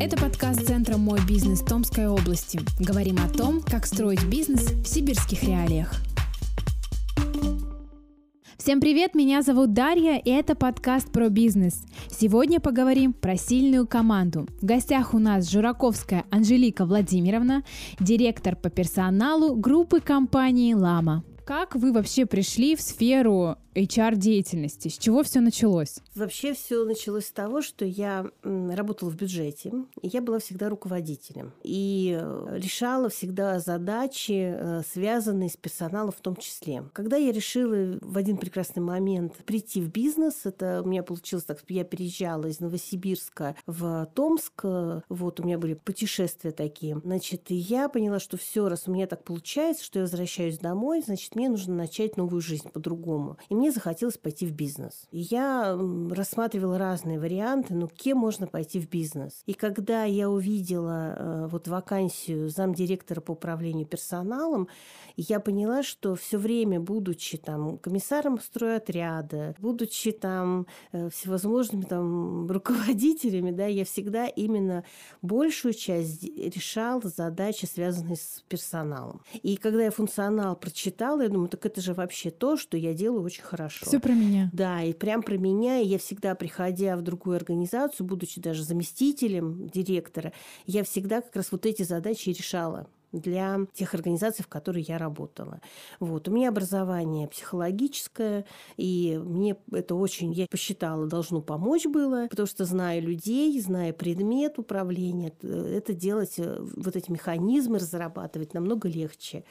Это подкаст Центра «Мой бизнес» Томской области. Говорим о том, как строить бизнес в сибирских реалиях. Всем привет, меня зовут Дарья, и это подкаст про бизнес. Сегодня поговорим про сильную команду. В гостях у нас Жураковская Анжелика Владимировна, директор по персоналу группы компании «Лама». Как вы вообще пришли в сферу HR-деятельности? С чего все началось? Вообще все началось с того, что я работала в бюджете, и я была всегда руководителем. И э, решала всегда задачи, э, связанные с персоналом в том числе. Когда я решила в один прекрасный момент прийти в бизнес, это у меня получилось так, я переезжала из Новосибирска в Томск, вот у меня были путешествия такие. Значит, и я поняла, что все, раз у меня так получается, что я возвращаюсь домой, значит, мне нужно начать новую жизнь по-другому. И мне захотелось пойти в бизнес. Я рассматривала разные варианты, ну, кем можно пойти в бизнес. И когда я увидела э, вот вакансию замдиректора по управлению персоналом, я поняла, что все время, будучи там комиссаром стройотряда, будучи там э, всевозможными там руководителями, да, я всегда именно большую часть решала задачи, связанные с персоналом. И когда я функционал прочитала, я думаю, так это же вообще то, что я делаю очень хорошо. Все про меня. Да, и прям про меня. И я всегда, приходя в другую организацию, будучи даже заместителем директора, я всегда как раз вот эти задачи решала для тех организаций, в которых я работала. Вот. У меня образование психологическое, и мне это очень, я посчитала, должно помочь было, потому что зная людей, зная предмет управления, это делать, э, вот эти механизмы разрабатывать намного легче.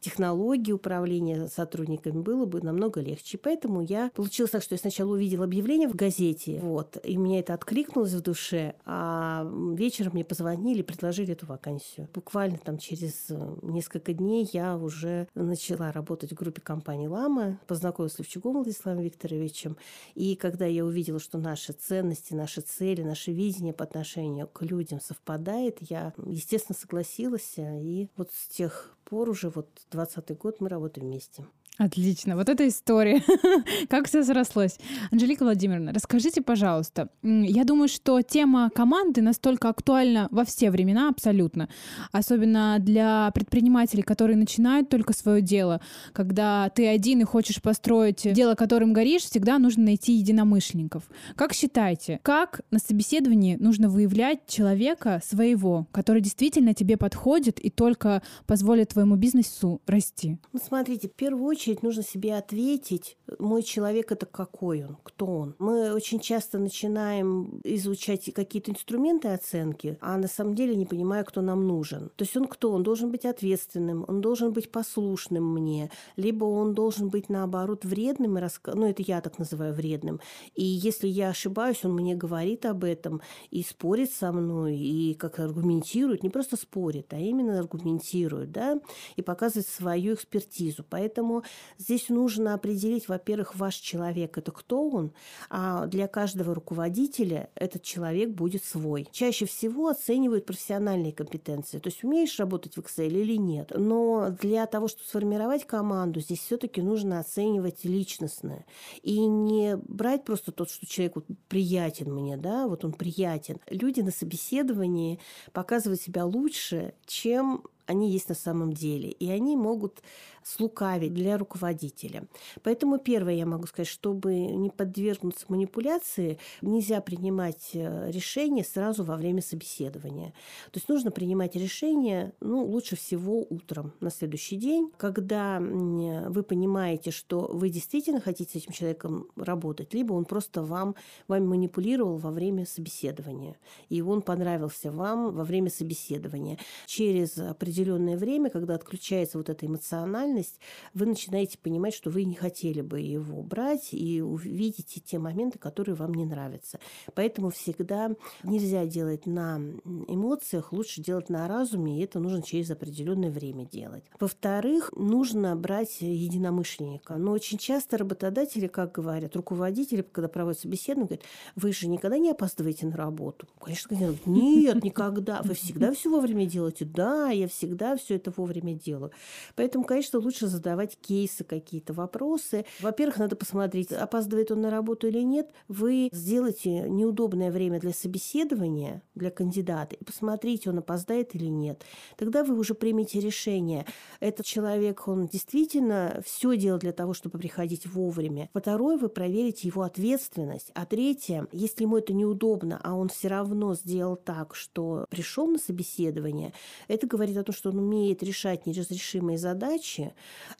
Технологии управления сотрудниками было бы намного легче. поэтому я получилось так, что я сначала увидела объявление в газете, вот, и мне это откликнулось в душе, а вечером мне позвонили, предложили эту вакансию. Буквально там через через э, несколько дней я уже начала работать в группе компании «Лама», познакомилась с Левчугом Владиславом Викторовичем. И когда я увидела, что наши ценности, наши цели, наше видение по отношению к людям совпадает, я, естественно, согласилась. И вот с тех пор уже, вот 20 год мы работаем вместе. Отлично, вот эта история. как все срослось. Анжелика Владимировна, расскажите, пожалуйста. Я думаю, что тема команды настолько актуальна во все времена абсолютно. Особенно для предпринимателей, которые начинают только свое дело. Когда ты один и хочешь построить дело, которым горишь, всегда нужно найти единомышленников. Как считаете, как на собеседовании нужно выявлять человека своего, который действительно тебе подходит и только позволит твоему бизнесу расти? Ну, смотрите, в первую очередь очередь нужно себе ответить, мой человек это какой он, кто он. Мы очень часто начинаем изучать какие-то инструменты оценки, а на самом деле не понимая, кто нам нужен. То есть он кто? Он должен быть ответственным, он должен быть послушным мне, либо он должен быть наоборот вредным и ну это я так называю вредным. И если я ошибаюсь, он мне говорит об этом и спорит со мной, и как аргументирует, не просто спорит, а именно аргументирует, да, и показывает свою экспертизу. Поэтому Здесь нужно определить, во-первых, ваш человек – это кто он, а для каждого руководителя этот человек будет свой. Чаще всего оценивают профессиональные компетенции, то есть умеешь работать в Excel или нет. Но для того, чтобы сформировать команду, здесь все-таки нужно оценивать личностное. И не брать просто тот, что человек вот приятен мне, да, вот он приятен. Люди на собеседовании показывают себя лучше, чем они есть на самом деле. И они могут слукавить для руководителя. Поэтому первое я могу сказать, чтобы не подвергнуться манипуляции, нельзя принимать э, решение сразу во время собеседования. То есть нужно принимать решение, ну, лучше всего утром на следующий день, когда вы понимаете, что вы действительно хотите с этим человеком работать, либо он просто вам, вами манипулировал во время собеседования, и он понравился вам во время собеседования. Через определенное время, когда отключается вот эта эмоциональность, вы начинаете понимать, что вы не хотели бы его брать и увидите те моменты, которые вам не нравятся. Поэтому всегда нельзя делать на эмоциях, лучше делать на разуме, и это нужно через определенное время делать. Во-вторых, нужно брать единомышленника. Но очень часто работодатели, как говорят, руководители, когда проводят собеседование, говорят, вы же никогда не опаздываете на работу. Конечно, нет, никогда. Вы всегда все вовремя делаете. Да, я всегда все это вовремя делаю. Поэтому, конечно, лучше задавать кейсы, какие-то вопросы. Во-первых, надо посмотреть, опаздывает он на работу или нет. Вы сделайте неудобное время для собеседования для кандидата и посмотрите, он опоздает или нет. Тогда вы уже примете решение. Этот человек, он действительно все делал для того, чтобы приходить вовремя. Второе, вы проверите его ответственность. А третье, если ему это неудобно, а он все равно сделал так, что пришел на собеседование, это говорит о том, что он умеет решать неразрешимые задачи.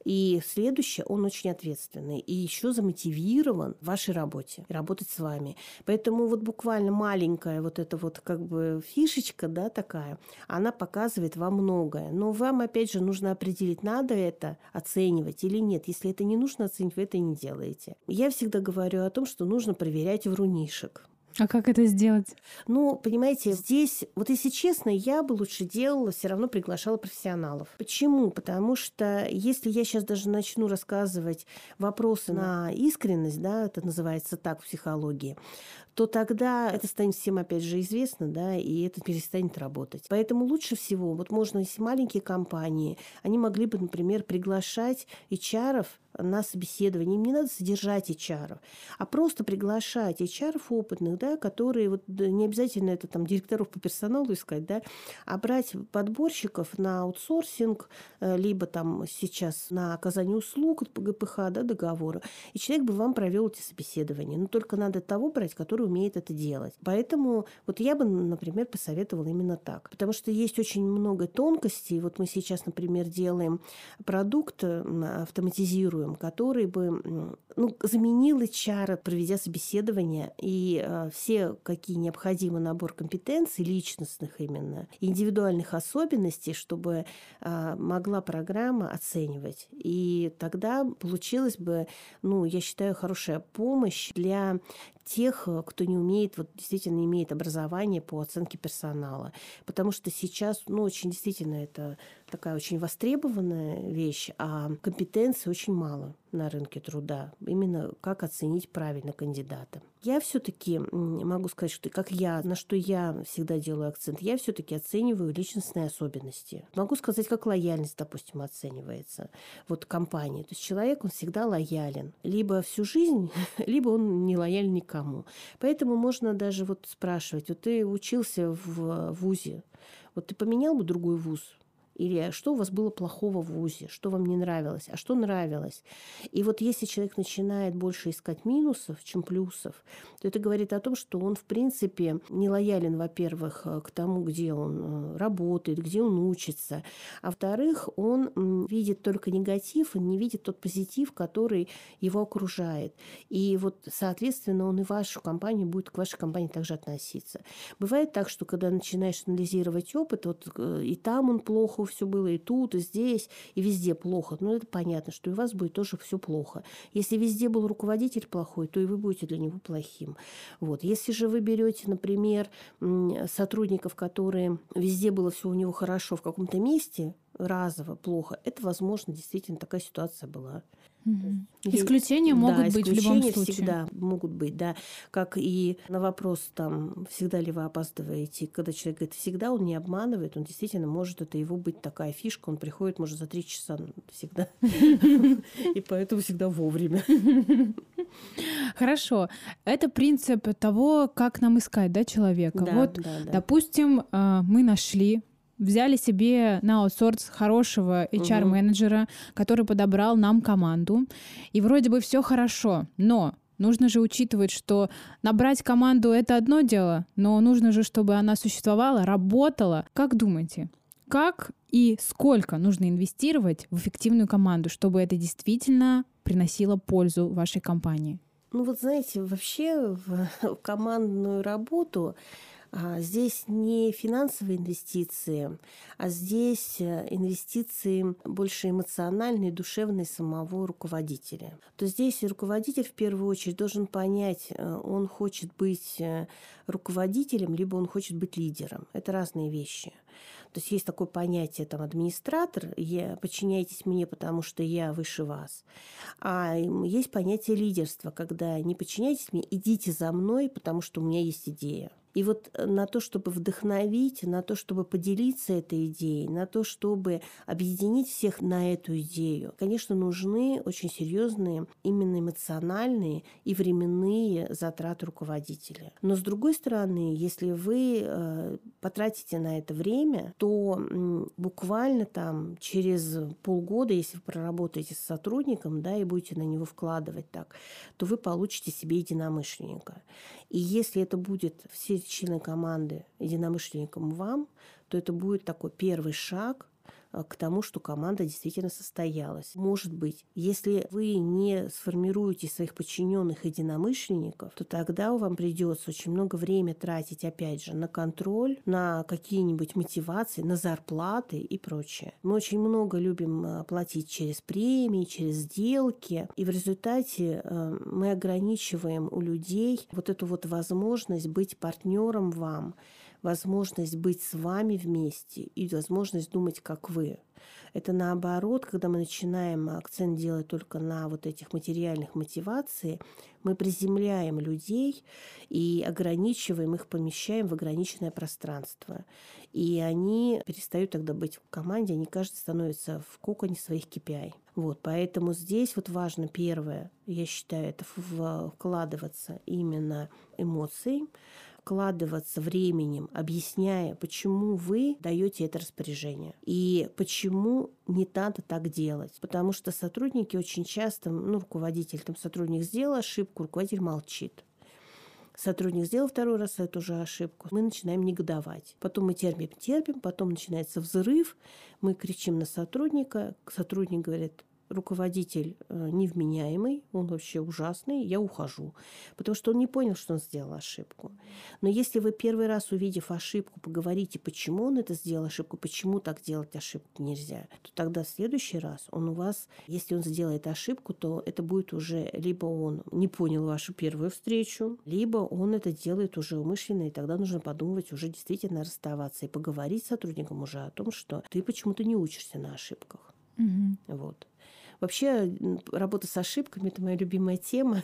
И следующее, он очень ответственный и еще замотивирован в вашей работе, работать с вами. Поэтому вот буквально маленькая вот эта вот как бы фишечка, да, такая, она показывает вам многое. Но вам, опять же, нужно определить, надо это оценивать или нет. Если это не нужно оценивать, вы это не делаете. Я всегда говорю о том, что нужно проверять врунишек. А как это сделать? Ну, понимаете, здесь, вот если честно, я бы лучше делала, все равно приглашала профессионалов. Почему? Потому что если я сейчас даже начну рассказывать вопросы на искренность, да, это называется так в психологии, то тогда это станет всем, опять же, известно, да, и это перестанет работать. Поэтому лучше всего, вот можно, если маленькие компании, они могли бы, например, приглашать HR на собеседование. Им не надо содержать HR, а просто приглашать HR опытных, да, которые вот не обязательно это там директоров по персоналу искать, да, а брать подборщиков на аутсорсинг, э, либо там сейчас на оказание услуг по ГПХ, да, договора. И человек бы вам провел эти собеседования. Но только надо того брать, который умеет это делать. Поэтому вот я бы, например, посоветовала именно так. Потому что есть очень много тонкостей. Вот мы сейчас, например, делаем продукт, автоматизируем мотивируем, который бы ну, заменил HR, проведя собеседование, и э, все, какие необходимы набор компетенций, личностных именно, индивидуальных особенностей, чтобы э, могла программа оценивать. И тогда получилась бы, ну, я считаю, хорошая помощь для тех, э, кто не умеет, вот действительно имеет образование по оценке персонала. Потому что сейчас, ну, очень действительно это такая очень востребованная вещь, а компетенций очень мало на рынке труда. Именно как оценить правильно кандидата. Я все-таки могу сказать, что как я, на что я всегда делаю акцент, я все-таки оцениваю личностные особенности. Могу сказать, как лояльность, допустим, оценивается. Вот компании. То есть человек, он всегда лоялен. Либо всю жизнь, либо он не лоялен никому. Поэтому можно даже вот спрашивать, вот ты учился в ВУЗе, вот ты поменял бы другой вуз, или что у вас было плохого в ВУЗе, что вам не нравилось, а что нравилось. И вот если человек начинает больше искать минусов, чем плюсов, то это говорит о том, что он, в принципе, не лоялен, во-первых, э, к тому, где он э, работает, где он учится, а во-вторых, он видит только негатив, он не видит тот позитив, который его окружает. И вот, соответственно, он и вашу компанию будет к вашей компании также относиться. Бывает так, что когда начинаешь анализировать опыт, вот э, и там он плохо все было и тут, и здесь, и везде плохо. Ну, это понятно, что и у вас будет тоже все плохо. Если везде был руководитель плохой, то и вы будете для него плохим. Вот. Если же вы берете, например, сотрудников, которые везде было все у него хорошо в каком-то месте, разово плохо, это, возможно, действительно такая ситуация была. Угу. Исключения могут да, быть в любом случае. всегда могут быть, да. Как и на вопрос, там, всегда ли вы опаздываете, когда человек говорит всегда, он не обманывает, он действительно может, это его быть такая фишка, он приходит, может, за три часа всегда. И поэтому всегда вовремя. Хорошо. Это принцип того, как нам искать, да, человека. Вот, допустим, а, мы нашли взяли себе на аутсорс хорошего HR-менеджера, угу. который подобрал нам команду. И вроде бы все хорошо, но Нужно же учитывать, что набрать команду это одно дело, но нужно же, чтобы она существовала, работала. Как думаете, как и сколько нужно инвестировать в эффективную команду, чтобы это действительно приносило пользу вашей компании? Ну вот знаете, вообще в командную работу здесь не финансовые инвестиции, а здесь э, инвестиции больше эмоциональные, душевные самого руководителя. То здесь руководитель в первую очередь должен понять, э, он хочет быть э, руководителем, либо он хочет быть лидером. Это разные вещи. То есть есть такое понятие, там, администратор, я, подчиняйтесь мне, потому что я выше вас. А есть понятие лидерства, когда не подчиняйтесь мне, идите за мной, потому что у меня есть идея. И вот э, на то, чтобы вдохновить, на то, чтобы поделиться этой идеей, на то, чтобы объединить всех на эту идею, конечно, нужны очень серьезные именно эмоциональные и временные затраты руководителя. Но с другой стороны, если вы э, потратите на это время, то буквально там через полгода, если вы проработаете с сотрудником, да, и будете на него вкладывать так, то вы получите себе единомышленника. И если это будет все члены команды единомышленником вам, то это будет такой первый шаг к тому, что команда действительно состоялась. Может быть, если вы не сформируете своих подчиненных единомышленников, то тогда вам придется очень много времени тратить, опять же, на контроль, на какие-нибудь мотивации, на зарплаты и прочее. Мы очень много любим э, платить через премии, через сделки, и в результате э, мы ограничиваем у людей вот эту вот возможность быть партнером вам, возможность быть с вами вместе и возможность думать, как вы. Это наоборот, когда мы начинаем акцент делать только на вот этих материальных мотивациях, мы приземляем людей и ограничиваем их, помещаем в ограниченное пространство. И они перестают тогда быть в команде, они каждый становится в коконе своих KPI. Вот, поэтому здесь вот важно первое, я считаю, это вкладываться именно эмоции, вкладываться временем, объясняя, почему вы даете это распоряжение и почему не надо так делать. Потому что сотрудники очень часто, ну, руководитель, там сотрудник сделал ошибку, руководитель молчит. Сотрудник сделал второй раз эту же ошибку, мы начинаем негодовать. Потом мы терпим, терпим, потом начинается взрыв, мы кричим на сотрудника, сотрудник говорит, руководитель э, невменяемый, он вообще ужасный, я ухожу. Потому что он не понял, что он сделал ошибку. Но если вы первый раз, увидев ошибку, поговорите, почему он это сделал ошибку, почему так делать ошибку нельзя, то тогда в следующий раз он у вас, если он сделает ошибку, то это будет уже либо он не понял вашу первую встречу, либо он это делает уже умышленно, и тогда нужно подумать уже действительно расставаться и поговорить с сотрудником уже о том, что ты почему-то не учишься на ошибках. Угу. Вот. Вообще, работа с ошибками – это моя любимая тема.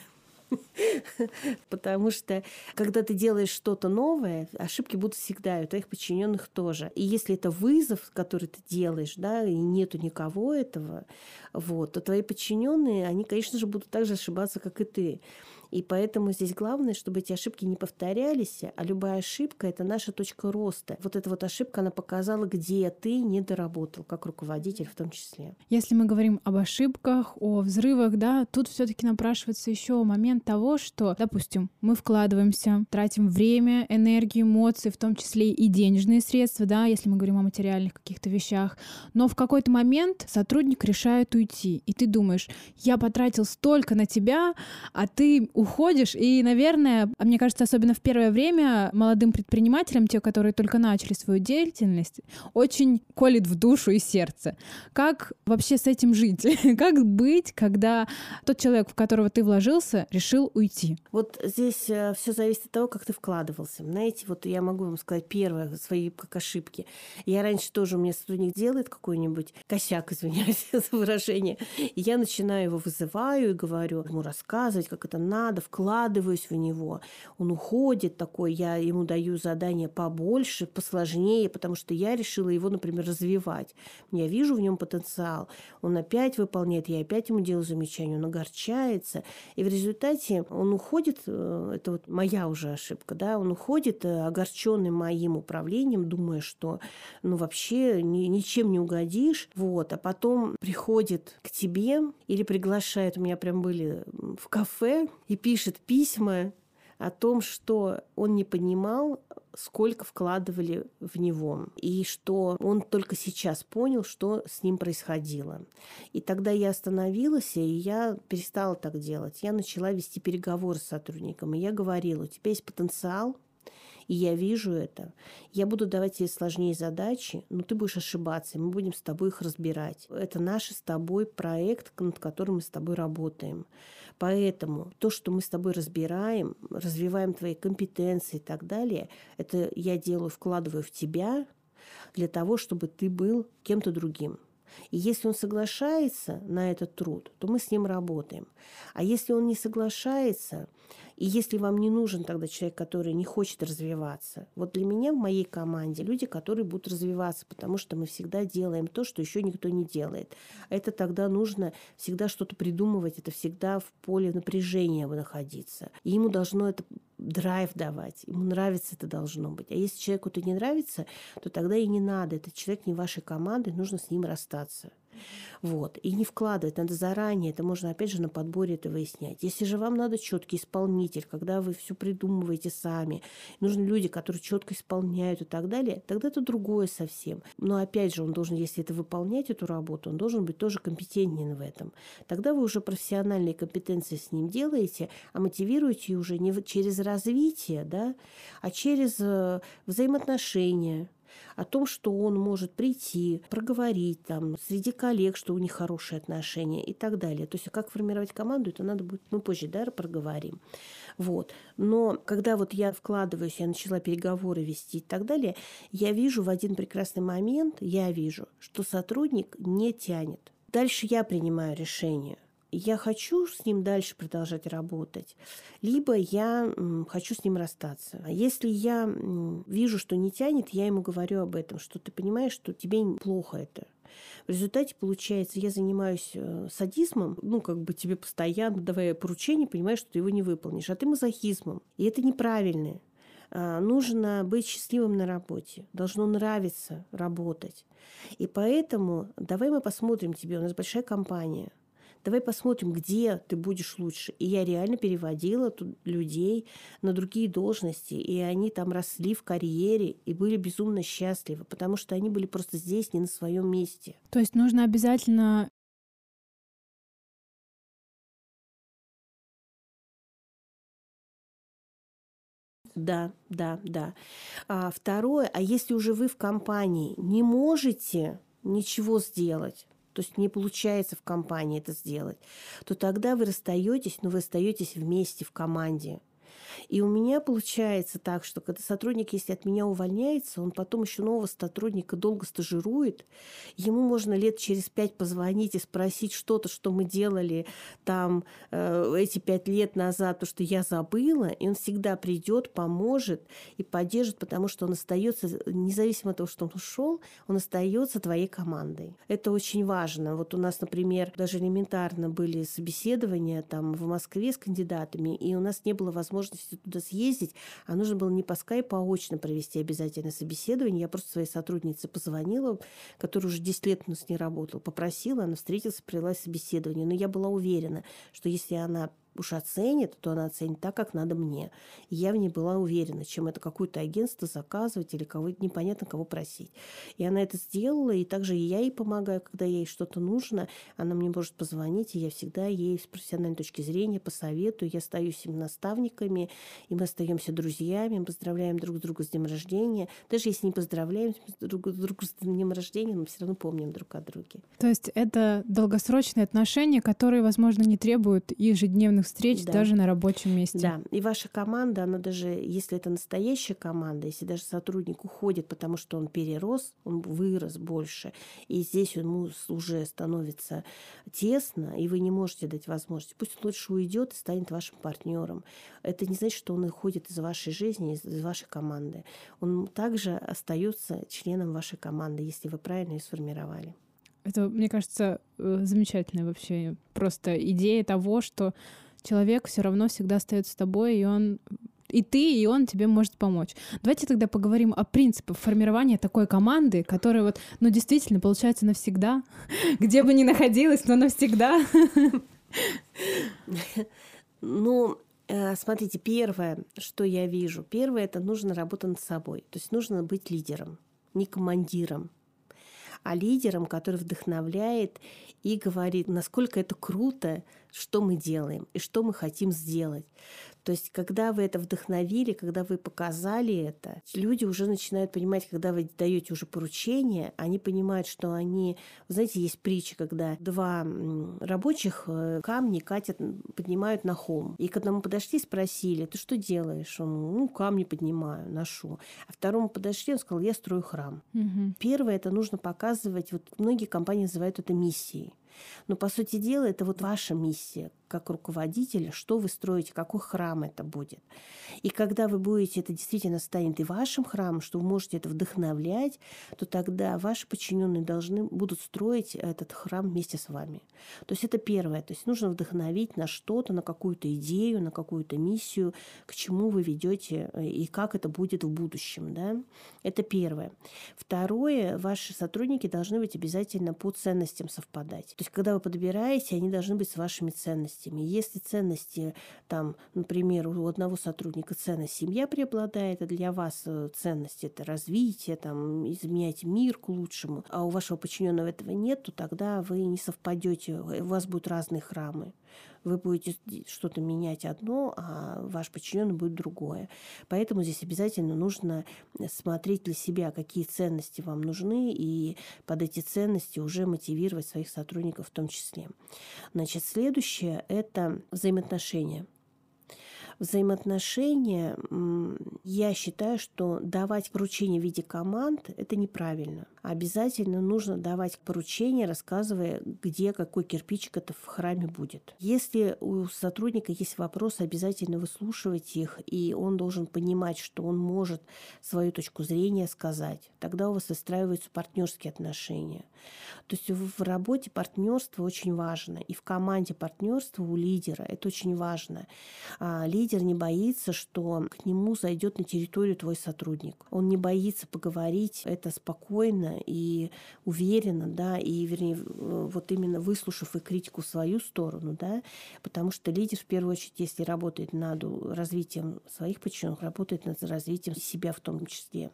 Потому что, когда ты делаешь что-то новое, ошибки будут всегда, и у твоих подчиненных тоже. И если это вызов, который ты делаешь, да, и нету никого этого, вот, то твои подчиненные, они, конечно же, будут так же ошибаться, как и ты. И поэтому здесь главное, чтобы эти ошибки не повторялись, а любая ошибка – это наша точка роста. Вот эта вот ошибка, она показала, где ты не доработал, как руководитель в том числе. Если мы говорим об ошибках, о взрывах, да, тут все таки напрашивается еще момент того, что, допустим, мы вкладываемся, тратим время, энергию, эмоции, в том числе и денежные средства, да, если мы говорим о материальных каких-то вещах, но в какой-то момент сотрудник решает уйти, и ты думаешь, я потратил столько на тебя, а ты уходишь, и, наверное, мне кажется, особенно в первое время молодым предпринимателям, те, которые только начали свою деятельность, очень колет в душу и сердце. Как вообще с этим жить? как быть, когда тот человек, в которого ты вложился, решил уйти? Вот здесь э, все зависит от того, как ты вкладывался. Знаете, вот я могу вам сказать первое, свои как ошибки. Я раньше тоже, у меня сотрудник делает какой-нибудь косяк, извиняюсь за выражение, и я начинаю его вызываю и говорю ему рассказывать, как это надо, надо, вкладываюсь в него. Он уходит такой, я ему даю задание побольше, посложнее, потому что я решила его, например, развивать. Я вижу в нем потенциал. Он опять выполняет, я опять ему делаю замечание, он огорчается. И в результате он уходит, э, это вот моя уже ошибка, да, он уходит э, огорченный моим управлением, думая, что ну вообще ни, ничем не угодишь. Вот. А потом приходит к тебе или приглашает, у меня прям были в кафе, и пишет письма о том, что он не понимал, сколько вкладывали в него, и что он только сейчас понял, что с ним происходило. И тогда я остановилась, и я перестала так делать. Я начала вести переговоры с сотрудником, и я говорила, у тебя есть потенциал, и я вижу это. Я буду давать тебе сложнее задачи, но ты будешь ошибаться, и мы будем с тобой их разбирать. Это наш с тобой проект, над которым мы с тобой работаем. Поэтому то, что мы с тобой разбираем, развиваем твои компетенции и так далее, это я делаю, вкладываю в тебя для того, чтобы ты был кем-то другим. И если он соглашается на этот труд, то мы с ним работаем. А если он не соглашается, И если вам не нужен тогда человек, который не хочет развиваться, вот для меня в моей команде люди, которые будут развиваться, потому что мы всегда делаем то, что еще никто не делает. Это тогда нужно всегда что-то придумывать, это всегда в поле напряжения находиться. И ему должно это драйв давать, ему нравится это должно быть. А если человеку это не нравится, то тогда и не надо. Этот человек не вашей команды, нужно с ним расстаться. Вот. И не вкладывать, надо заранее, это можно опять же на подборе это выяснять. Если же вам надо четкий исполнитель, когда вы все придумываете сами, нужны люди, которые четко исполняют и так далее, тогда это другое совсем. Но опять же, он должен, если это выполнять эту работу, он должен быть тоже компетентен в этом. Тогда вы уже профессиональные компетенции с ним делаете, а мотивируете уже не через развитие, да, а через э, взаимоотношения, о том, что он может прийти, проговорить там среди коллег, что у них хорошие отношения и так далее. То есть как формировать команду, это надо будет, мы позже, да, проговорим. Вот. Но когда вот я вкладываюсь, я начала переговоры вести и так далее, я вижу в один прекрасный момент, я вижу, что сотрудник не тянет. Дальше я принимаю решение – я хочу с ним дальше продолжать работать, либо я хочу с ним расстаться. А если я вижу, что не тянет, я ему говорю об этом, что ты понимаешь, что тебе плохо это. В результате, получается, я занимаюсь э, садизмом, ну, как бы тебе постоянно давая поручение, понимаешь, что ты его не выполнишь, а ты мазохизмом. И это неправильно. А, нужно быть счастливым на работе, должно нравиться работать. И поэтому давай мы посмотрим тебе, у нас большая компания, давай посмотрим, где ты будешь лучше. И я реально переводила тут людей на другие должности, и они там росли в карьере и были безумно счастливы, потому что они были просто здесь, не на своем месте. То есть нужно обязательно Да, да, да. А второе, а если уже вы в компании не можете ничего сделать, то есть не получается в компании это сделать, то тогда вы расстаетесь, но вы остаетесь вместе в команде. И у меня получается так, что когда сотрудник, если от меня увольняется, он потом еще нового сотрудника долго стажирует, ему можно лет через пять позвонить и спросить что-то, что мы делали там э, эти пять лет назад, то, что я забыла, и он всегда придет, поможет и поддержит, потому что он остается, независимо от того, что он ушел, он остается твоей командой. Это очень важно. Вот у нас, например, даже элементарно были собеседования там в Москве с кандидатами, и у нас не было возможности возможности туда съездить, а нужно было не по скайпу, а очно провести обязательно собеседование. Я просто своей сотруднице позвонила, которая уже 10 лет у нас не работала, попросила, она встретилась, провела собеседование. Но я была уверена, что если она уж оценит, то она оценит так, как надо мне. И я в ней была уверена, чем это какое-то агентство заказывать или кого непонятно кого просить. И она это сделала, и также я ей помогаю, когда ей что-то нужно. Она мне может позвонить, и я всегда ей с профессиональной точки зрения посоветую. Я остаюсь им наставниками, и мы остаемся друзьями, мы поздравляем друг друга с днем рождения. Даже если не поздравляем друг друга с днем рождения, мы все равно помним друг о друге. То есть это долгосрочные отношения, которые, возможно, не требуют ежедневных встреч да. даже на рабочем месте. Да, и ваша команда, она даже, если это настоящая команда, если даже сотрудник уходит, потому что он перерос, он вырос больше, и здесь ему уже становится тесно, и вы не можете дать возможность, пусть он лучше уйдет и станет вашим партнером. Это не значит, что он уходит из вашей жизни, из вашей команды. Он также остается членом вашей команды, если вы правильно ее сформировали. Это, мне кажется, э, замечательная вообще просто идея того, что человек все равно всегда остается с тобой, и он и ты, и он тебе может помочь. Давайте тогда поговорим о принципах формирования такой команды, которая вот, ну, действительно, получается навсегда, где бы ни находилась, но навсегда. Ну, э, смотрите, первое, что я вижу, первое, это нужно работать над собой. То есть нужно быть лидером, не командиром а лидером, который вдохновляет и говорит, насколько это круто, что мы делаем и что мы хотим сделать. То есть, когда вы это вдохновили, когда вы показали это, люди уже начинают понимать, когда вы даете уже поручение, они понимают, что они, знаете, есть притча, когда два рабочих э, камни катят, поднимают на холм. И к одному подошли, спросили, ты что делаешь? Он, ну, камни поднимаю, ношу. А второму подошли, он сказал, я строю храм. Угу. Первое, это нужно показывать, вот многие компании называют это миссией. Но, по сути дела, это вот ваша миссия как руководителя, что вы строите, какой храм это будет. И когда вы будете, это действительно станет и вашим храмом, что вы можете это вдохновлять, то тогда ваши подчиненные должны будут строить этот храм вместе с вами. То есть это первое. То есть нужно вдохновить на что-то, на какую-то идею, на какую-то миссию, к чему вы ведете э, и как это будет в будущем. Да? Это первое. Второе, ваши сотрудники должны быть обязательно по ценностям совпадать. То есть когда вы подбираете, они должны быть с вашими ценностями ценностями. Если ценности, там, например, у одного сотрудника ценность семья преобладает, а для вас э, ценность это развитие, там, изменять мир к лучшему, а у вашего подчиненного этого нет, то тогда вы не совпадете, у вас будут разные храмы вы будете что-то менять одно, а ваш подчиненный будет другое. Поэтому здесь обязательно нужно смотреть для себя, какие ценности вам нужны, и под эти ценности уже мотивировать своих сотрудников в том числе. Значит, следующее – это взаимоотношения взаимоотношения, я считаю, что давать поручения в виде команд – это неправильно обязательно нужно давать поручение, рассказывая, где какой кирпичик это в храме будет. Если у сотрудника есть вопросы, обязательно выслушивать их, и он должен понимать, что он может свою точку зрения сказать. Тогда у вас выстраиваются партнерские отношения. То есть в работе партнерство очень важно, и в команде партнерство у лидера это очень важно. А лидер не боится, что к нему зайдет на территорию твой сотрудник. Он не боится поговорить это спокойно, и уверенно, да, и, вернее, вот именно выслушав и критику в свою сторону, да, потому что лидер, в первую очередь, если работает над развитием своих подчиненных, работает над развитием себя в том числе.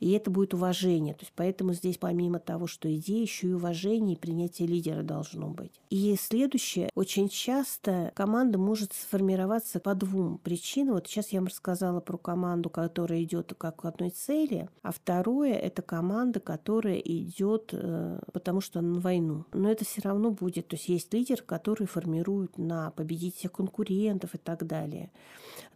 И это будет уважение. То есть поэтому здесь помимо того, что идея, еще и уважение и принятие лидера должно быть. И следующее. Очень часто команда может сформироваться по двум причинам. Вот сейчас я вам рассказала про команду, которая идет как к одной цели, а второе – это команда, которая идет э, потому что на войну. Но это все равно будет. То есть есть лидер, который формирует на победить всех конкурентов и так далее.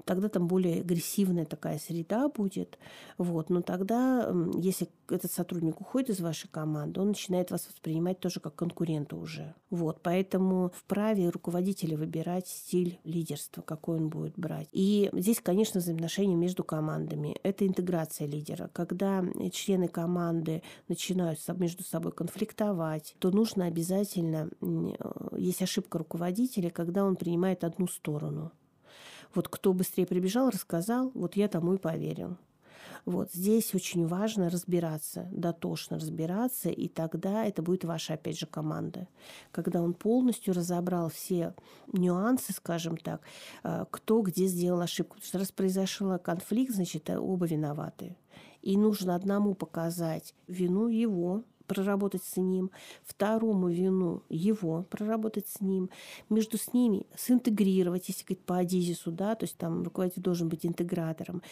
Тогда там более агрессивная такая среда будет. Вот. Но тогда, если этот сотрудник уходит из вашей команды, он начинает вас воспринимать тоже как конкурента уже. Вот, поэтому вправе руководителя выбирать стиль лидерства, какой он будет брать. И здесь, конечно, взаимоотношения между командами. Это интеграция лидера. Когда члены команды начинают между собой конфликтовать, то нужно обязательно... Э, есть ошибка руководителя, когда он принимает одну сторону. Вот кто быстрее прибежал, рассказал, вот я тому и поверил. Вот здесь очень важно разбираться, дотошно разбираться, и тогда это будет ваша, опять же, команда. Когда он полностью разобрал все нюансы, скажем так, э, кто где сделал ошибку. Потому что раз произошел конфликт, значит, оба виноваты. И нужно одному показать вину его, проработать с ним, второму вину его проработать с ним, между с ними синтегрировать, если говорить по Адизису, да, то есть там руководитель должен быть интегратором,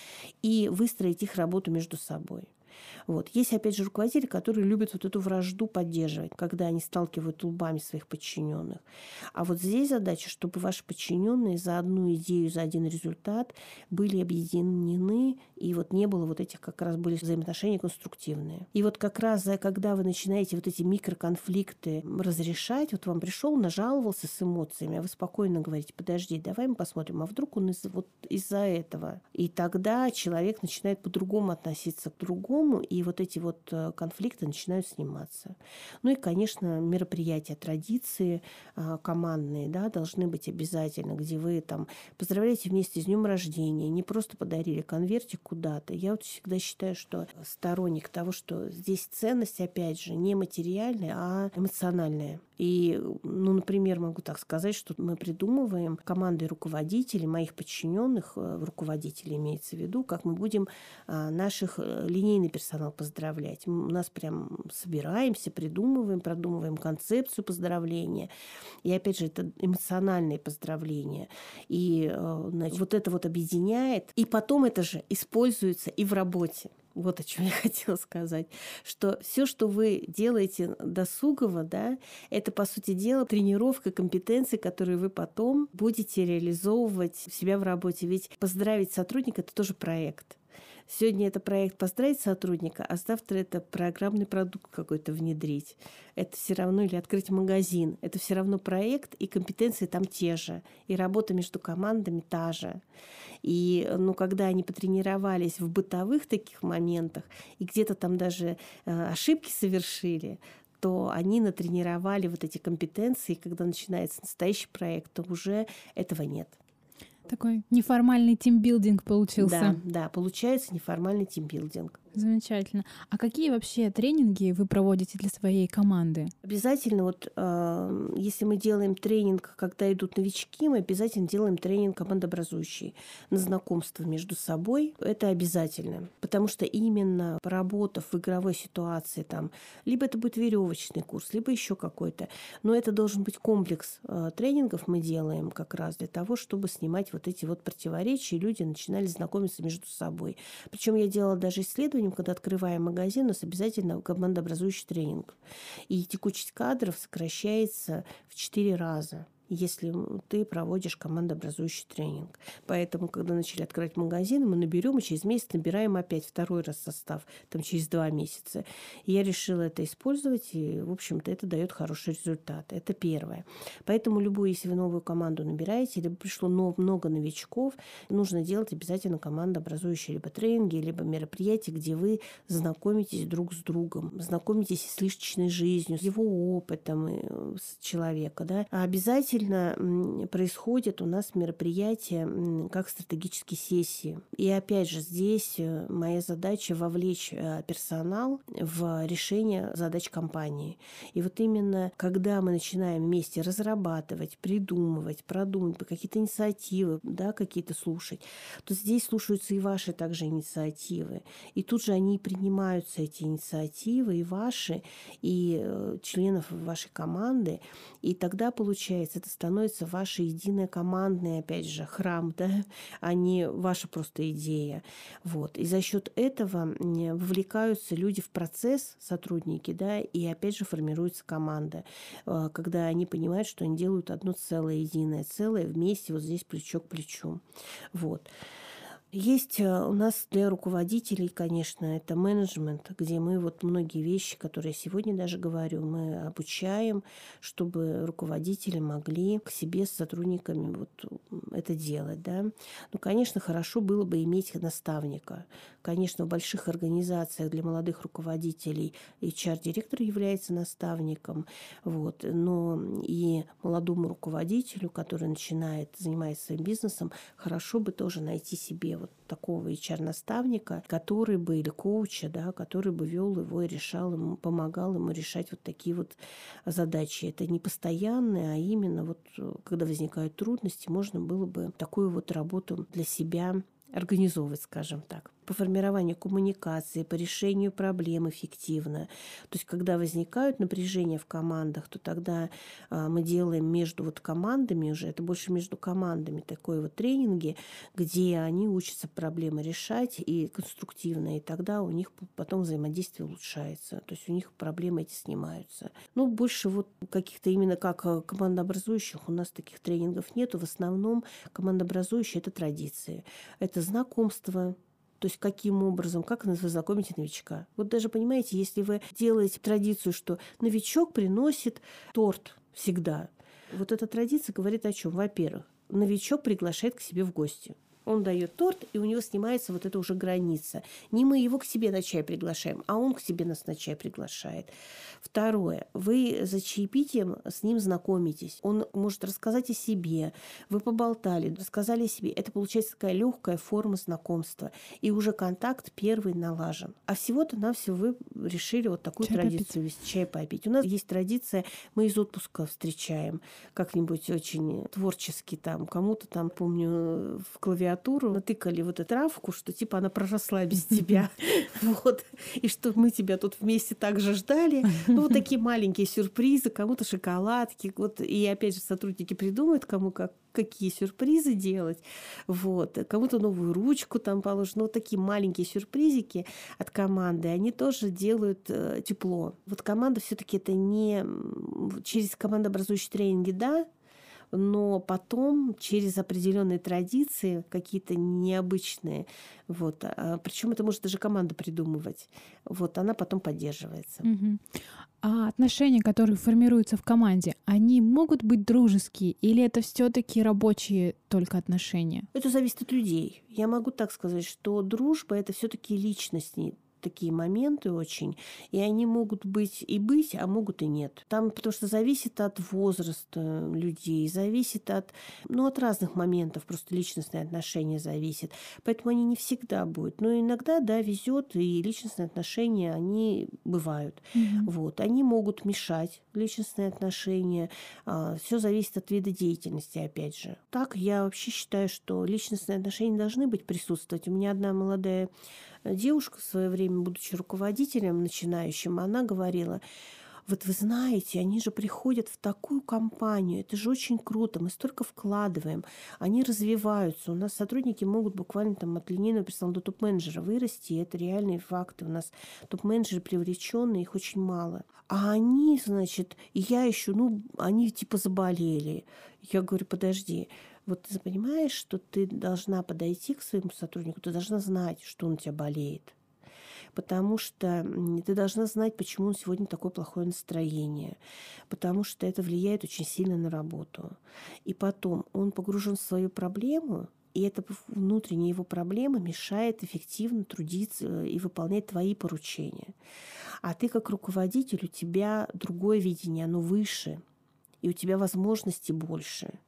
и выстроить их работу между собой. Вот. Есть, опять же, руководители, которые любят вот эту вражду поддерживать, когда они сталкивают лбами своих подчиненных. А вот здесь задача, чтобы ваши подчиненные за одну идею, за один результат были объединены, и вот не было вот этих как раз были взаимоотношения конструктивные. И вот как раз, когда вы начинаете вот эти микроконфликты разрешать, вот вам пришел, нажаловался с эмоциями, а вы спокойно говорите, подожди, давай мы посмотрим, а вдруг он из, вот из-за этого. И тогда человек начинает по-другому относиться к другому, и вот эти вот э, конфликты начинают сниматься. Ну и, конечно, мероприятия, традиции а, командные, да, должны быть обязательно, где вы там поздравляете вместе с днем рождения, не просто подарили конвертик куда-то. Я вот всегда считаю, что сторонник того, что здесь ценность, опять же, не материальная, а эмоциональная. И, ну, например, могу так сказать, что мы придумываем командой руководителей, моих подчиненных, э, руководителей имеется в виду, как мы будем а, наших э, линейный персонал поздравлять. У нас прям собираемся, придумываем, продумываем концепцию поздравления. И опять же, это эмоциональные поздравления. И э, значит, вот это вот объединяет. И потом это же используется и в работе. Вот о чем я хотела сказать, что все, что вы делаете досугово, да, это, по сути дела, тренировка компетенций, которые вы потом будете реализовывать себя в работе. Ведь поздравить сотрудника – это тоже проект. Сегодня это проект поздравить сотрудника, а завтра это программный продукт какой-то внедрить. Это все равно или открыть магазин. Это все равно проект, и компетенции там те же. И работа между командами та же. И ну, когда они потренировались в бытовых таких моментах, и где-то там даже э, ошибки совершили, то они натренировали вот эти компетенции, и когда начинается настоящий проект, то уже этого нет. Такой неформальный тимбилдинг получился. Да, да, получается неформальный тимбилдинг. Замечательно. А какие вообще тренинги вы проводите для своей команды? Обязательно, вот э, если мы делаем тренинг, когда идут новички, мы обязательно делаем тренинг командообразующий на знакомство между собой. Это обязательно, потому что именно поработав в игровой ситуации, там, либо это будет веревочный курс, либо еще какой-то, но это должен быть комплекс э, тренингов мы делаем как раз для того, чтобы снимать вот эти вот противоречия, и люди начинали знакомиться между собой. Причем я делала даже исследования временем, когда открываем магазин, у нас обязательно командообразующий тренинг. И текучесть кадров сокращается в 4 раза если ты проводишь командообразующий тренинг. Поэтому, когда начали открывать магазины, мы наберем и через месяц набираем опять второй раз состав, там через два месяца. И я решила это использовать, и, в общем-то, это дает хороший результат. Это первое. Поэтому любую, если вы новую команду набираете, либо пришло много новичков, нужно делать обязательно командообразующие либо тренинги, либо мероприятия, где вы знакомитесь друг с другом, знакомитесь с личной жизнью, с его опытом э, с человека. Да? А обязательно действительно происходит у нас мероприятие как стратегические сессии. И опять же, здесь э, моя задача вовлечь э, персонал в решение задач компании. И вот именно когда мы начинаем вместе разрабатывать, придумывать, продумывать какие-то инициативы, да, какие-то слушать, то здесь слушаются и ваши также инициативы. И тут же они принимаются, эти инициативы, и ваши, и э, членов вашей команды. И тогда получается, это становится ваша единая командная, опять же, храм, да, а не ваша просто идея. Вот. И за счет этого вовлекаются люди в процесс, сотрудники, да, и опять же формируется команда, э, когда они понимают, что они делают одно целое, единое целое вместе вот здесь плечо к плечу. Вот. Есть э, у нас для руководителей, конечно, это менеджмент, где мы вот многие вещи, которые я сегодня даже говорю, мы обучаем, чтобы руководители могли к себе с сотрудниками вот это делать. Да? Ну, конечно, хорошо было бы иметь наставника. Конечно, в больших организациях для молодых руководителей HR-директор является наставником, вот, но и молодому руководителю, который начинает заниматься своим бизнесом, хорошо бы тоже найти себе вот такого HR-наставника, который бы, или коуча, да, который бы вел его и решал ему, помогал ему решать вот такие вот задачи. Это не постоянные, а именно вот когда возникают трудности, можно было бы такую вот работу для себя организовывать, скажем так по формированию коммуникации, по решению проблем эффективно. То есть, когда возникают напряжения в командах, то тогда а, мы делаем между вот командами уже, это больше между командами такой вот тренинги, где они учатся проблемы решать и конструктивно, и тогда у них потом взаимодействие улучшается. То есть у них проблемы эти снимаются. Ну, больше вот каких-то именно как а, командообразующих у нас таких тренингов нету. В основном командообразующие – это традиции. Это знакомство, то есть каким образом, как вы знакомите новичка. Вот даже, понимаете, если вы делаете традицию, что новичок приносит торт всегда, вот эта традиция говорит о чем? Во-первых, новичок приглашает к себе в гости. Он дает торт, и у него снимается вот эта уже граница. Не мы его к себе на чай приглашаем, а он к себе нас на чай приглашает. Второе. Вы за чаепитием с ним знакомитесь. Он может рассказать о себе. Вы поболтали, рассказали о себе. Это получается такая легкая форма знакомства. И уже контакт первый налажен. А всего-то нам все вы решили вот такую чай традицию вести, чай попить. У нас есть традиция, мы из отпуска встречаем как-нибудь очень творчески там. Кому-то там, помню, в клавиатуре клавиатуру, натыкали вот эту травку, что типа она проросла без тебя. Вот. И что мы тебя тут вместе также ждали. Ну, вот такие маленькие сюрпризы, кому-то шоколадки. Вот. И опять же сотрудники придумают, кому как какие сюрпризы делать. Вот. Кому-то новую ручку там положено. Вот такие маленькие сюрпризики от команды, они тоже делают э, тепло. Вот команда все таки это не через командообразующие тренинги, да, но потом через определенные традиции, какие-то необычные, вот, а, причем это может даже команда придумывать, вот, она потом поддерживается. Угу. А отношения, которые формируются в команде, они могут быть дружеские или это все-таки рабочие только отношения? Это зависит от людей. Я могу так сказать, что дружба это все-таки личностный такие моменты очень, и они могут быть и быть, а могут и нет. Там потому что зависит от возраста людей, зависит от, ну, от разных моментов, просто личностные отношения зависит. Поэтому они не всегда будут. Но иногда, да, везет, и личностные отношения, они бывают. Mm-hmm. Вот. Они могут мешать личностные отношения. А, Все зависит от вида деятельности, опять же. Так я вообще считаю, что личностные отношения должны быть присутствовать. У меня одна молодая девушка в свое время, будучи руководителем начинающим, она говорила, вот вы знаете, они же приходят в такую компанию, это же очень круто, мы столько вкладываем, они развиваются, у нас сотрудники могут буквально там от линейного персонала до топ-менеджера вырасти, это реальные факты, у нас топ-менеджеры привлеченные, их очень мало. А они, значит, я еще, ну, они типа заболели. Я говорю, подожди, вот ты понимаешь, что ты должна подойти к своему сотруднику, ты должна знать, что он у тебя болеет. Потому что ты должна знать, почему он сегодня такое плохое настроение. Потому что это влияет очень сильно на работу. И потом он погружен в свою проблему, и эта внутренняя его проблема мешает эффективно трудиться и выполнять твои поручения. А ты как руководитель, у тебя другое видение, оно выше, и у тебя возможностей больше.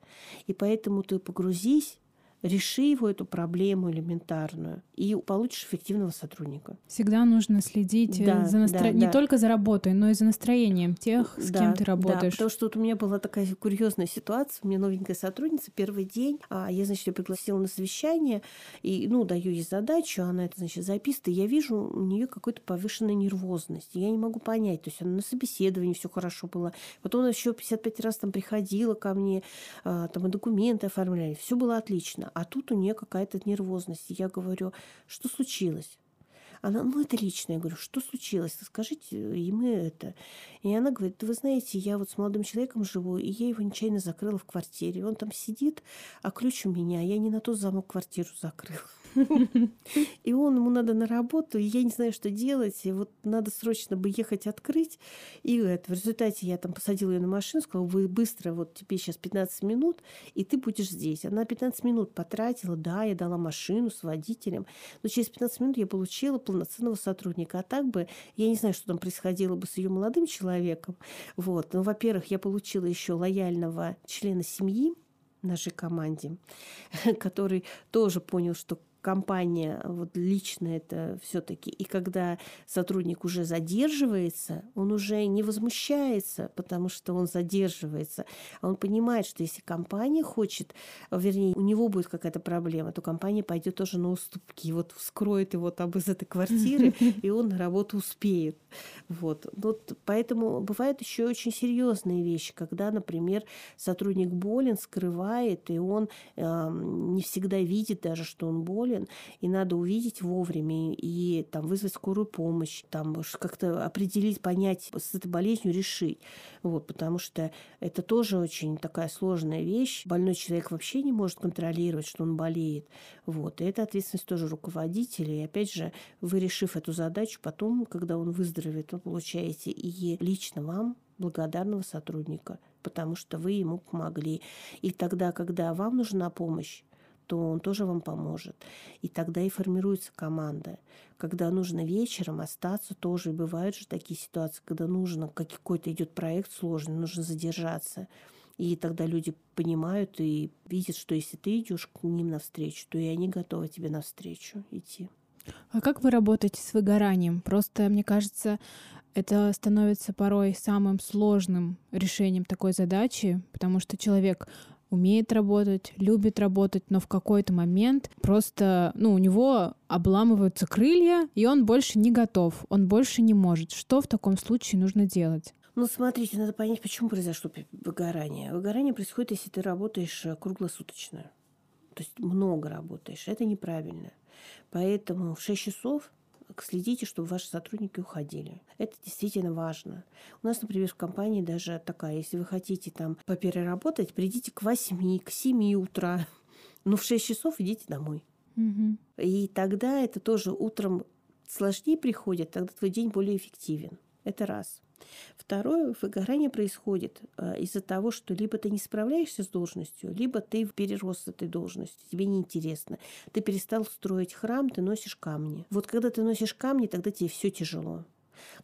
И поэтому ты погрузись реши его эту проблему элементарную и получишь эффективного сотрудника. Всегда нужно следить э, да, за настро... да, не да. только за работой, но и за настроением тех, с да, кем ты работаешь. Да, потому что вот у меня была такая курьезная ситуация. У меня новенькая сотрудница, первый день, а я, значит, ее пригласила на совещание, и, ну, даю ей задачу, она это, значит, записывает, и я вижу у нее какую-то повышенную нервозность. Я не могу понять, то есть она на собеседовании все хорошо было, потом она еще 55 раз там приходила ко мне, а, там и документы оформляли, все было отлично а тут у нее какая-то нервозность. Я говорю, что случилось? Она, ну, это личное. Я говорю, что случилось? Скажите, и мы это. И она говорит, вы знаете, я вот с молодым человеком живу, и я его нечаянно закрыла в квартире. Он там сидит, а ключ у меня, я не на тот замок квартиру закрыла. И он, ему надо на работу, и я не знаю, что делать. И вот надо срочно бы ехать открыть. И это, в результате я там посадила ее на машину, сказала, вы быстро, вот тебе сейчас 15 минут, и ты будешь здесь. Она 15 минут потратила, да, я дала машину с водителем. Но через 15 минут я получила полноценного сотрудника. А так бы, я не знаю, что там происходило бы с ее молодым человеком. Вот. Но, во-первых, я получила еще лояльного члена семьи, нашей команде, который тоже понял, что компания, вот лично это все-таки. И когда сотрудник уже задерживается, он уже не возмущается, потому что он задерживается, а он понимает, что если компания хочет, вернее, у него будет какая-то проблема, то компания пойдет тоже на уступки, и вот вскроет его там из этой квартиры, и он на работу успеет. Вот. вот поэтому бывают еще очень серьезные вещи, когда, например, сотрудник болен, скрывает, и он э, не всегда видит даже, что он болен, болен, и надо увидеть вовремя и там вызвать скорую помощь, там как-то определить, понять, с этой болезнью решить. Вот, потому что это тоже очень такая сложная вещь. Больной человек вообще не может контролировать, что он болеет. Вот, и это ответственность тоже руководителя. И опять же, вы решив эту задачу, потом, когда он выздоровеет, вы получаете и лично вам благодарного сотрудника, потому что вы ему помогли. И тогда, когда вам нужна помощь, то он тоже вам поможет. И тогда и формируется команда. Когда нужно вечером остаться, тоже бывают же такие ситуации, когда нужно, какой-то идет проект сложный, нужно задержаться. И тогда люди понимают и видят, что если ты идешь к ним навстречу, то и они готовы тебе навстречу идти. А как вы работаете с выгоранием? Просто, мне кажется, это становится порой самым сложным решением такой задачи, потому что человек умеет работать, любит работать, но в какой-то момент просто, ну, у него обламываются крылья, и он больше не готов, он больше не может. Что в таком случае нужно делать? Ну, смотрите, надо понять, почему произошло выгорание. Выгорание происходит, если ты работаешь э, круглосуточно. То есть много работаешь. Это неправильно. Поэтому в 6 часов следите, чтобы ваши сотрудники уходили. Это действительно важно. У нас, например, в компании даже такая, если вы хотите там попереработать, придите к 8, к 7 утра, но в 6 часов идите домой. Угу. И тогда это тоже утром сложнее приходит, тогда твой день более эффективен. Это раз. Второе, выгорание происходит э, из-за того, что либо ты не справляешься с должностью, либо ты перерос с этой должностью, тебе неинтересно. Ты перестал строить храм, ты носишь камни. Вот когда ты носишь камни, тогда тебе все тяжело.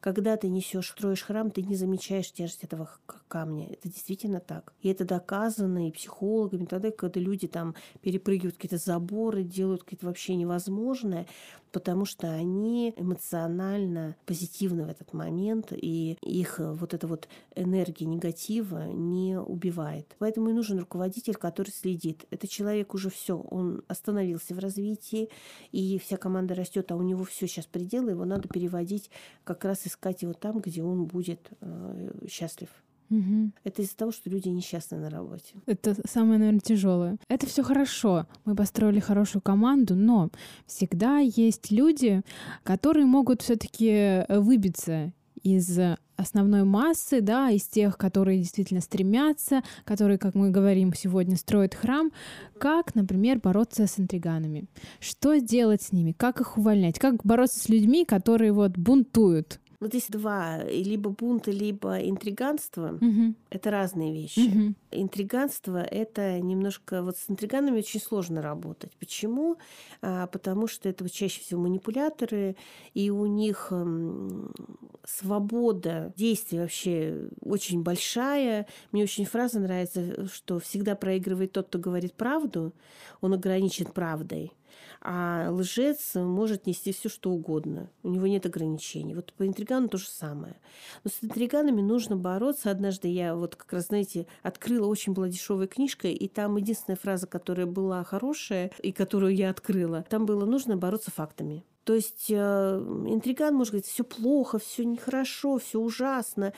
Когда ты несешь, строишь храм, ты не замечаешь тяжесть этого камня. Это действительно так. И это доказано и психологами, тогда, когда люди там перепрыгивают какие-то заборы, делают какие-то вообще невозможное, потому что они эмоционально позитивны в этот момент, и их вот эта вот энергия негатива не убивает. Поэтому и нужен руководитель, который следит. Это человек уже все, он остановился в развитии, и вся команда растет, а у него все сейчас пределы, его надо переводить, как раз искать его там, где он будет э, счастлив. Угу. Это из-за того, что люди несчастны на работе. Это самое, наверное, тяжелое. Это все хорошо. Мы построили хорошую команду, но всегда есть люди, которые могут все-таки выбиться из основной массы, да, из тех, которые действительно стремятся, которые, как мы говорим сегодня, строят храм, как, например, бороться с интриганами, что делать с ними, как их увольнять, как бороться с людьми, которые вот бунтуют, вот есть два, либо бунты, либо интриганство. Угу. Это разные вещи. Угу. Интриганство — это немножко... Вот с интриганами очень сложно работать. Почему? А, потому что это вот чаще всего манипуляторы, и у них свобода действий вообще очень большая. Мне очень фраза нравится, что всегда проигрывает тот, кто говорит правду, он ограничен правдой. А лжец может нести все, что угодно. У него нет ограничений. Вот по интригану то же самое. Но с интриганами нужно бороться. Однажды я вот как раз, знаете, открыла очень была дешевая книжка, и там единственная фраза, которая была хорошая, и которую я открыла, там было нужно бороться фактами. То есть э, интриган может говорить, все плохо, все нехорошо, все ужасно.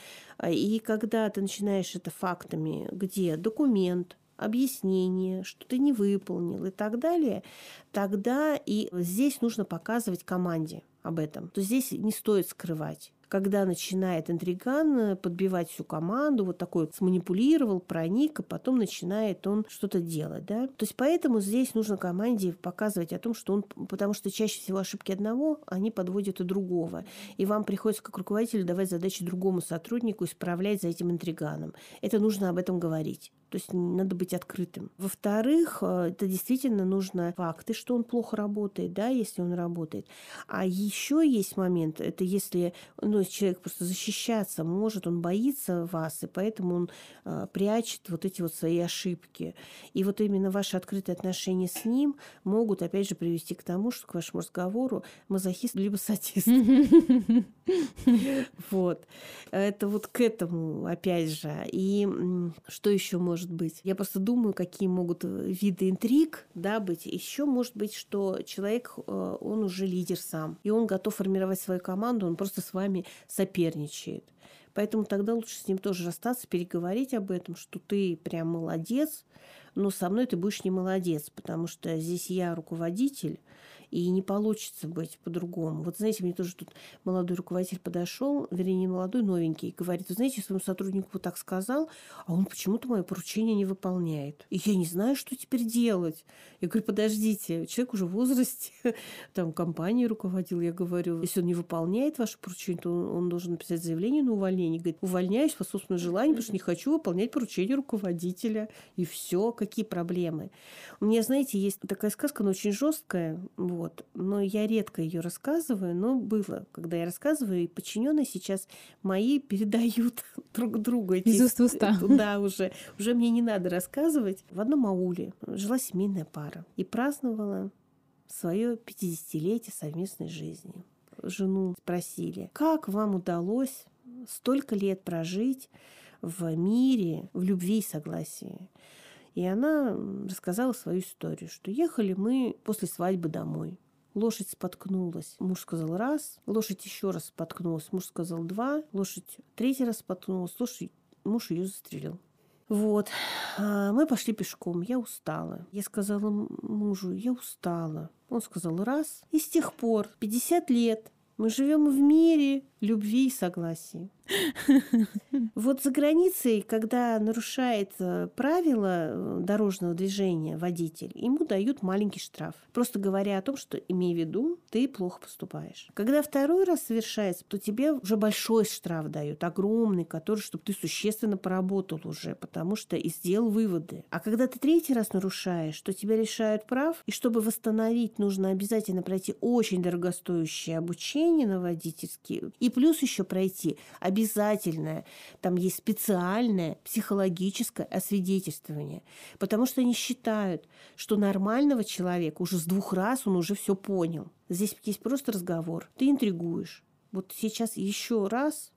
И когда ты начинаешь это фактами, где документ, объяснение, что ты не выполнил и так далее, тогда и здесь нужно показывать команде об этом. То здесь не стоит скрывать когда начинает интриган э, подбивать всю команду, вот такой вот сманипулировал, проник, и потом начинает он что-то делать, да. То есть поэтому здесь нужно команде показывать о том, что он, потому что чаще всего ошибки одного, они подводят и другого. И вам приходится как руководителю давать задачи другому сотруднику исправлять за этим интриганом. Это нужно об этом говорить. То есть надо быть открытым. Во-вторых, э, это действительно нужно факты, что он плохо работает, да, если он работает. А еще есть момент, это если ну, человек просто защищаться может, он боится вас, и поэтому он э, прячет вот эти вот свои ошибки. И вот именно ваши открытые отношения с ним могут, опять же, привести к тому, что к вашему разговору мазохист либо садист. Вот. Это вот к этому, опять же. И что еще может может быть. Я просто думаю, какие могут э, виды интриг да, быть. Еще может быть, что человек, э, он уже лидер сам, и он готов формировать свою команду, он просто с вами соперничает. Поэтому тогда лучше с ним тоже расстаться, переговорить об этом, что ты прям молодец, но со мной ты будешь не молодец, потому что здесь я руководитель, и не получится быть по-другому. Вот знаете, мне тоже тут молодой руководитель подошел, вернее, не молодой, новенький, и говорит, вы знаете, своему сотруднику вот так сказал, а он почему-то мое поручение не выполняет. И я не знаю, что теперь делать. Я говорю, подождите, человек уже в возрасте, там компании руководил, я говорю, если он не выполняет ваше поручение, то он должен написать заявление на увольнение. Говорит, увольняюсь по собственному желанию, потому что не хочу выполнять поручение руководителя. И все, какие проблемы. У меня, знаете, есть такая сказка, она очень жесткая, вот. Но я редко ее рассказываю, но было, когда я рассказываю, и подчиненные сейчас мои передают друг другу. Эти, Из уст уста. Да, уже. Уже мне не надо рассказывать. В одном ауле жила семейная пара и праздновала свое 50-летие совместной жизни. Жену спросили, как вам удалось столько лет прожить в мире, в любви и согласии? И она рассказала свою историю, что ехали мы после свадьбы домой. Лошадь споткнулась. Муж сказал раз. Лошадь еще раз споткнулась. Муж сказал два. Лошадь третий раз споткнулась. Лошадь, муж ее застрелил. Вот. А мы пошли пешком. Я устала. Я сказала мужу, я устала. Он сказал раз. И с тех пор 50 лет Мы живем в мире любви и согласия. Вот за границей, когда нарушает э, правила э, дорожного движения водитель, ему дают маленький штраф. Просто говоря о том, что имей в виду, ты плохо поступаешь. Когда второй раз совершается, то тебе уже большой штраф дают, огромный, который, чтобы ты существенно поработал уже, потому что и сделал выводы. А когда ты третий раз нарушаешь, то тебя лишают прав, и чтобы восстановить, нужно обязательно пройти очень дорогостоящее обучение на водительские, и плюс еще пройти обязательное, там есть специальное психологическое освидетельствование, потому что они считают, что нормального человека уже с двух раз он уже все понял. Здесь есть просто разговор. Ты интригуешь. Вот сейчас еще раз,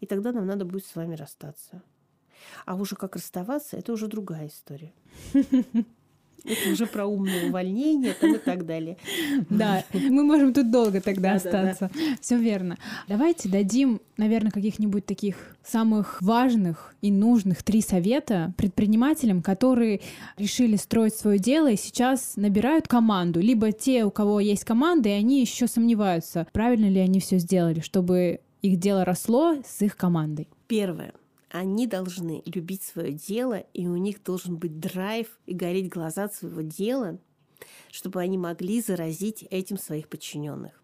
и тогда нам надо будет с вами расстаться. А уже как расставаться, это уже другая история. Это уже про умное увольнение там и так далее. Да, мы можем тут долго тогда остаться. Все верно. Давайте дадим, наверное, каких-нибудь таких самых важных и нужных три совета предпринимателям, которые решили строить свое дело и сейчас набирают команду. Либо те, у кого есть команда, и они еще сомневаются, правильно ли они все сделали, чтобы их дело росло с их командой. Первое они должны любить свое дело, и у них должен быть драйв и гореть глаза от своего дела, чтобы они могли заразить этим своих подчиненных.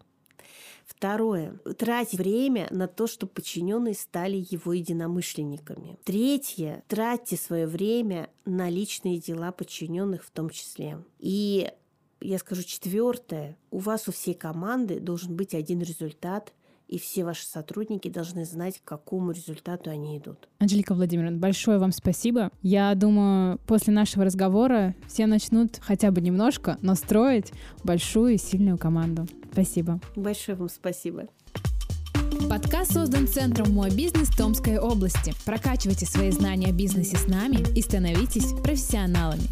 Второе. Тратить время на то, чтобы подчиненные стали его единомышленниками. Третье. Тратьте свое время на личные дела подчиненных в том числе. И я скажу четвертое. У вас у всей команды должен быть один результат, и все ваши сотрудники должны знать, к какому результату они идут. Анжелика Владимировна, большое вам спасибо. Я думаю, после нашего разговора все начнут хотя бы немножко, но строить большую и сильную команду. Спасибо. Большое вам спасибо. Подкаст создан Центром «Мой бизнес» Томской области. Прокачивайте свои знания о бизнесе с нами и становитесь профессионалами.